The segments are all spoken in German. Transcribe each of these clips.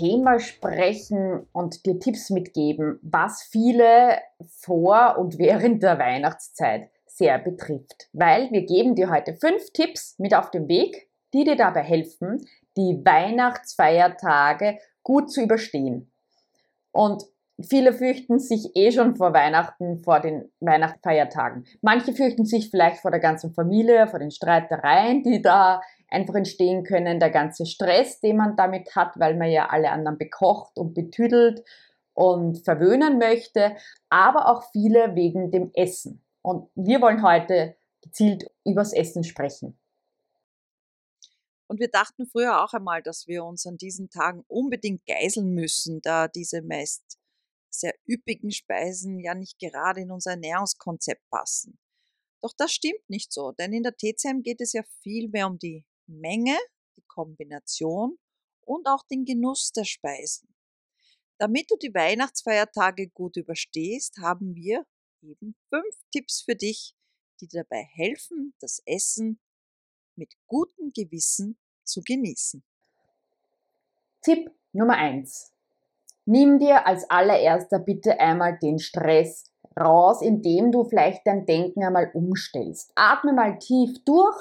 Thema sprechen und dir Tipps mitgeben, was viele vor und während der Weihnachtszeit sehr betrifft. Weil wir geben dir heute fünf Tipps mit auf den Weg, die dir dabei helfen, die Weihnachtsfeiertage gut zu überstehen. Und viele fürchten sich eh schon vor Weihnachten, vor den Weihnachtsfeiertagen. Manche fürchten sich vielleicht vor der ganzen Familie, vor den Streitereien, die da einfach entstehen können, der ganze Stress, den man damit hat, weil man ja alle anderen bekocht und betüdelt und verwöhnen möchte, aber auch viele wegen dem Essen. Und wir wollen heute gezielt übers Essen sprechen. Und wir dachten früher auch einmal, dass wir uns an diesen Tagen unbedingt geiseln müssen, da diese meist sehr üppigen Speisen ja nicht gerade in unser Ernährungskonzept passen. Doch das stimmt nicht so, denn in der TCM geht es ja viel mehr um die Menge, die Kombination und auch den Genuss der Speisen. Damit du die Weihnachtsfeiertage gut überstehst, haben wir eben fünf Tipps für dich, die dabei helfen, das Essen mit gutem Gewissen zu genießen. Tipp Nummer eins: Nimm dir als allererster bitte einmal den Stress raus, indem du vielleicht dein Denken einmal umstellst. Atme mal tief durch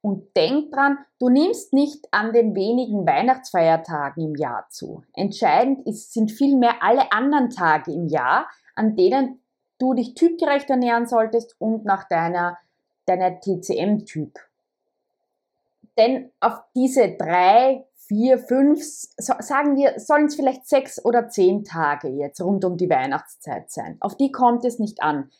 und denk dran, du nimmst nicht an den wenigen Weihnachtsfeiertagen im Jahr zu. Entscheidend ist, sind vielmehr alle anderen Tage im Jahr, an denen du dich typgerecht ernähren solltest und nach deiner, deiner TCM-Typ. Denn auf diese drei, vier, fünf, sagen wir, sollen es vielleicht sechs oder zehn Tage jetzt rund um die Weihnachtszeit sein. Auf die kommt es nicht an.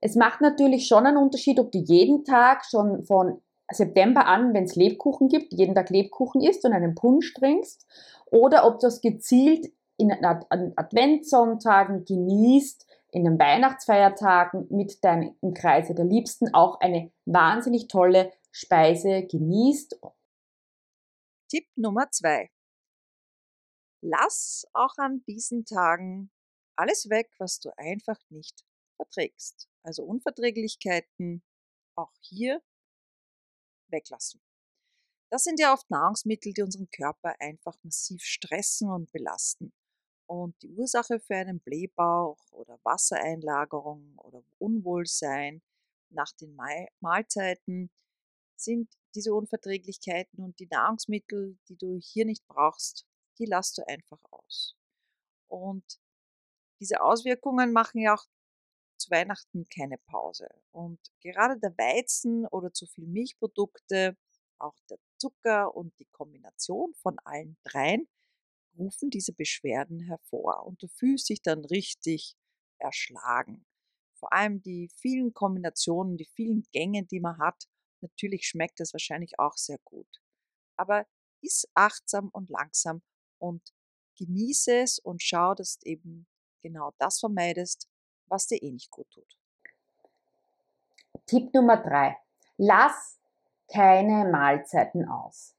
Es macht natürlich schon einen Unterschied, ob du jeden Tag schon von September an, wenn es Lebkuchen gibt, jeden Tag Lebkuchen isst und einen Punsch trinkst, oder ob du das gezielt in Adventssonntagen genießt, in den Weihnachtsfeiertagen mit deinem Kreise der Liebsten auch eine wahnsinnig tolle Speise genießt. Tipp Nummer zwei. Lass auch an diesen Tagen alles weg, was du einfach nicht verträgst. Also Unverträglichkeiten auch hier weglassen. Das sind ja oft Nahrungsmittel, die unseren Körper einfach massiv stressen und belasten. Und die Ursache für einen Blähbauch oder Wassereinlagerung oder Unwohlsein nach den Mahlzeiten sind diese Unverträglichkeiten und die Nahrungsmittel, die du hier nicht brauchst, die lässt du einfach aus. Und diese Auswirkungen machen ja auch zu Weihnachten keine Pause. Und gerade der Weizen oder zu viel Milchprodukte, auch der Zucker und die Kombination von allen dreien rufen diese Beschwerden hervor. Und du fühlst dich dann richtig erschlagen. Vor allem die vielen Kombinationen, die vielen Gänge, die man hat. Natürlich schmeckt es wahrscheinlich auch sehr gut. Aber iss achtsam und langsam und genieße es und schau, dass du eben genau das vermeidest, was dir eh nicht gut tut. Tipp Nummer drei. Lass keine Mahlzeiten aus.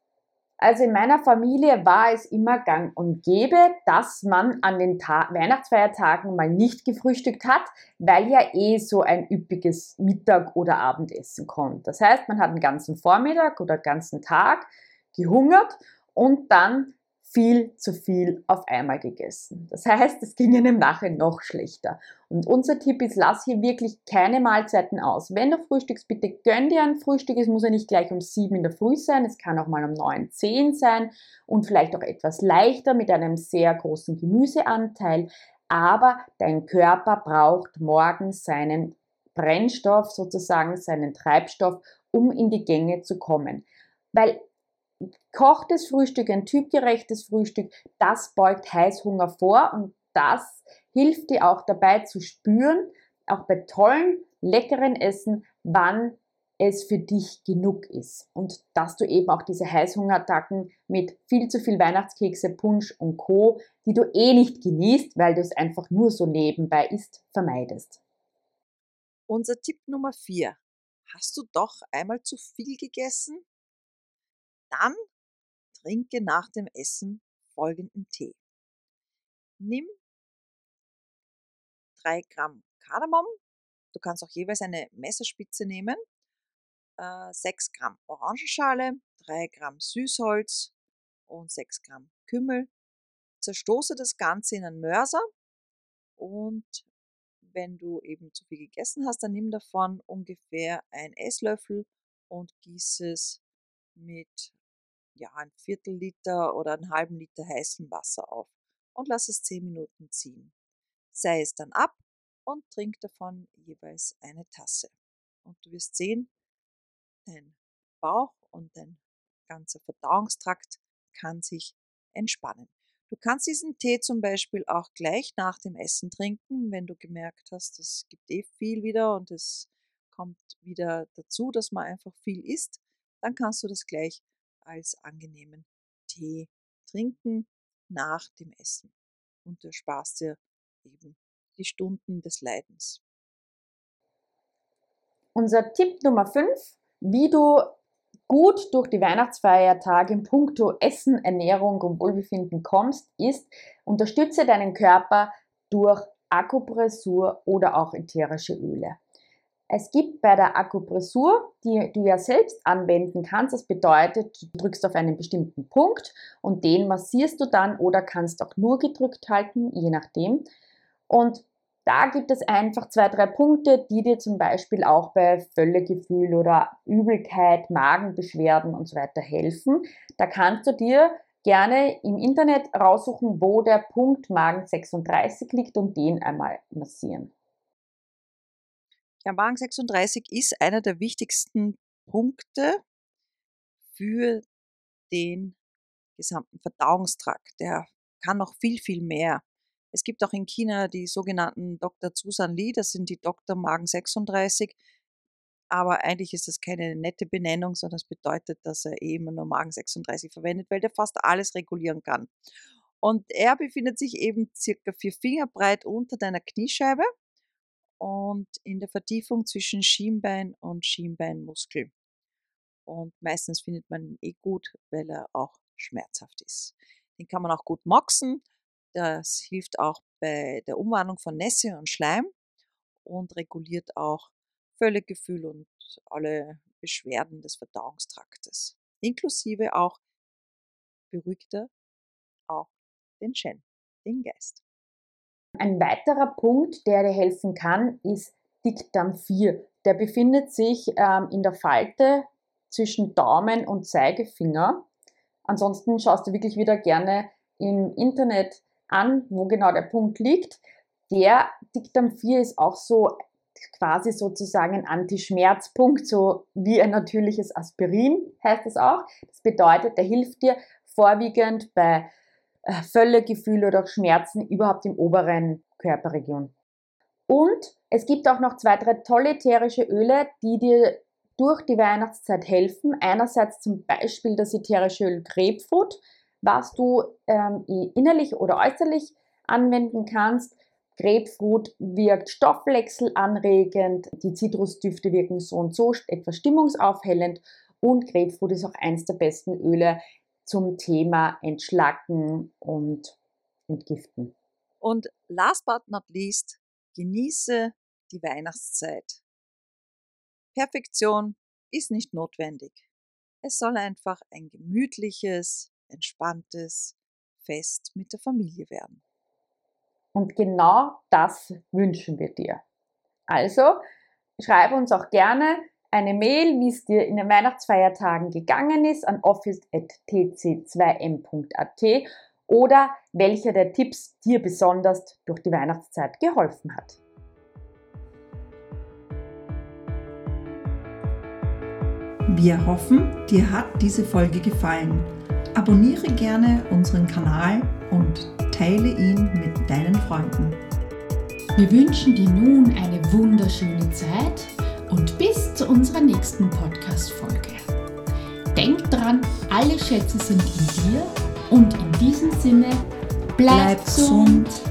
Also in meiner Familie war es immer gang und gäbe, dass man an den Ta Weihnachtsfeiertagen mal nicht gefrühstückt hat, weil ja eh so ein üppiges Mittag- oder Abendessen kommt. Das heißt, man hat den ganzen Vormittag oder ganzen Tag gehungert und dann viel zu viel auf einmal gegessen. Das heißt, es ging einem nachher noch schlechter. Und unser Tipp ist, lass hier wirklich keine Mahlzeiten aus. Wenn du frühstückst, bitte gönn dir ein Frühstück. Es muss ja nicht gleich um sieben in der Früh sein, es kann auch mal um neun, zehn sein und vielleicht auch etwas leichter mit einem sehr großen Gemüseanteil. Aber dein Körper braucht morgens seinen Brennstoff, sozusagen seinen Treibstoff, um in die Gänge zu kommen. Weil kochtes Frühstück, ein typgerechtes Frühstück, das beugt Heißhunger vor und das hilft dir auch dabei zu spüren, auch bei tollen, leckeren Essen, wann es für dich genug ist und dass du eben auch diese Heißhungerattacken mit viel zu viel Weihnachtskekse, Punsch und Co., die du eh nicht genießt, weil du es einfach nur so nebenbei isst, vermeidest. Unser Tipp Nummer 4. Hast du doch einmal zu viel gegessen? Dann trinke nach dem Essen folgenden Tee. Nimm 3 Gramm Kardamom. Du kannst auch jeweils eine Messerspitze nehmen. 6 äh, Gramm Orangenschale, 3 Gramm Süßholz und 6 Gramm Kümmel. Zerstoße das Ganze in einen Mörser und wenn du eben zu viel gegessen hast, dann nimm davon ungefähr ein Esslöffel und gieß es mit ja, ein Viertel Liter oder einen halben Liter heißem Wasser auf und lass es 10 Minuten ziehen. Sei es dann ab und trink davon jeweils eine Tasse. Und du wirst sehen, dein Bauch und dein ganzer Verdauungstrakt kann sich entspannen. Du kannst diesen Tee zum Beispiel auch gleich nach dem Essen trinken, wenn du gemerkt hast, es gibt eh viel wieder und es kommt wieder dazu, dass man einfach viel isst, dann kannst du das gleich als angenehmen Tee trinken nach dem Essen. Und du sparst dir eben die Stunden des Leidens. Unser Tipp Nummer 5, wie du gut durch die Weihnachtsfeiertage in puncto Essen, Ernährung und Wohlbefinden kommst, ist, unterstütze deinen Körper durch Akupressur oder auch ätherische Öle. Es gibt bei der Akupressur, die du ja selbst anwenden kannst, das bedeutet, du drückst auf einen bestimmten Punkt und den massierst du dann oder kannst auch nur gedrückt halten, je nachdem. Und da gibt es einfach zwei, drei Punkte, die dir zum Beispiel auch bei Völlegefühl oder Übelkeit, Magenbeschwerden und so weiter helfen. Da kannst du dir gerne im Internet raussuchen, wo der Punkt Magen 36 liegt und den einmal massieren. Ja, Magen 36 ist einer der wichtigsten Punkte für den gesamten Verdauungstrakt. Der kann noch viel, viel mehr. Es gibt auch in China die sogenannten Dr. Susan Li, das sind die Dr. Magen 36. Aber eigentlich ist das keine nette Benennung, sondern es bedeutet, dass er eben nur Magen 36 verwendet, weil der fast alles regulieren kann. Und er befindet sich eben circa vier Finger breit unter deiner Kniescheibe und in der Vertiefung zwischen Schienbein und Schienbeinmuskel. Und meistens findet man ihn eh gut, weil er auch schmerzhaft ist. Den kann man auch gut moxen. Das hilft auch bei der Umwandlung von Nässe und Schleim und reguliert auch Völlegefühl und alle Beschwerden des Verdauungstraktes. Inklusive auch beruhigt er auch den Shen, den Geist. Ein weiterer Punkt, der dir helfen kann, ist Dickdarm 4. Der befindet sich ähm, in der Falte zwischen Daumen und Zeigefinger. Ansonsten schaust du wirklich wieder gerne im Internet an, wo genau der Punkt liegt. Der Dickdarm 4 ist auch so quasi sozusagen ein Antischmerzpunkt, so wie ein natürliches Aspirin heißt es auch. Das bedeutet, der hilft dir vorwiegend bei Völlegefühl oder Schmerzen überhaupt im oberen Körperregion. Und es gibt auch noch zwei, drei tolle ätherische Öle, die dir durch die Weihnachtszeit helfen. Einerseits zum Beispiel das ätherische Öl Grapefruit was du ähm, innerlich oder äußerlich anwenden kannst. Grapefruit wirkt stoffwechselanregend, die Zitrusdüfte wirken so und so etwas stimmungsaufhellend und Grapefruit ist auch eins der besten Öle zum Thema Entschlacken und Entgiften. Und last but not least, genieße die Weihnachtszeit. Perfektion ist nicht notwendig. Es soll einfach ein gemütliches, entspanntes Fest mit der Familie werden. Und genau das wünschen wir dir. Also schreib uns auch gerne eine Mail, wie es dir in den Weihnachtsfeiertagen gegangen ist, an office.tc2m.at oder welcher der Tipps dir besonders durch die Weihnachtszeit geholfen hat. Wir hoffen, dir hat diese Folge gefallen. Abonniere gerne unseren Kanal und teile ihn mit deinen Freunden. Wir wünschen dir nun eine wunderschöne Zeit und bis zu unserer nächsten Podcast-Folge. Denk dran, alle Schätze sind in dir und in diesem Sinne, bleib, Bleib gesund, gesund,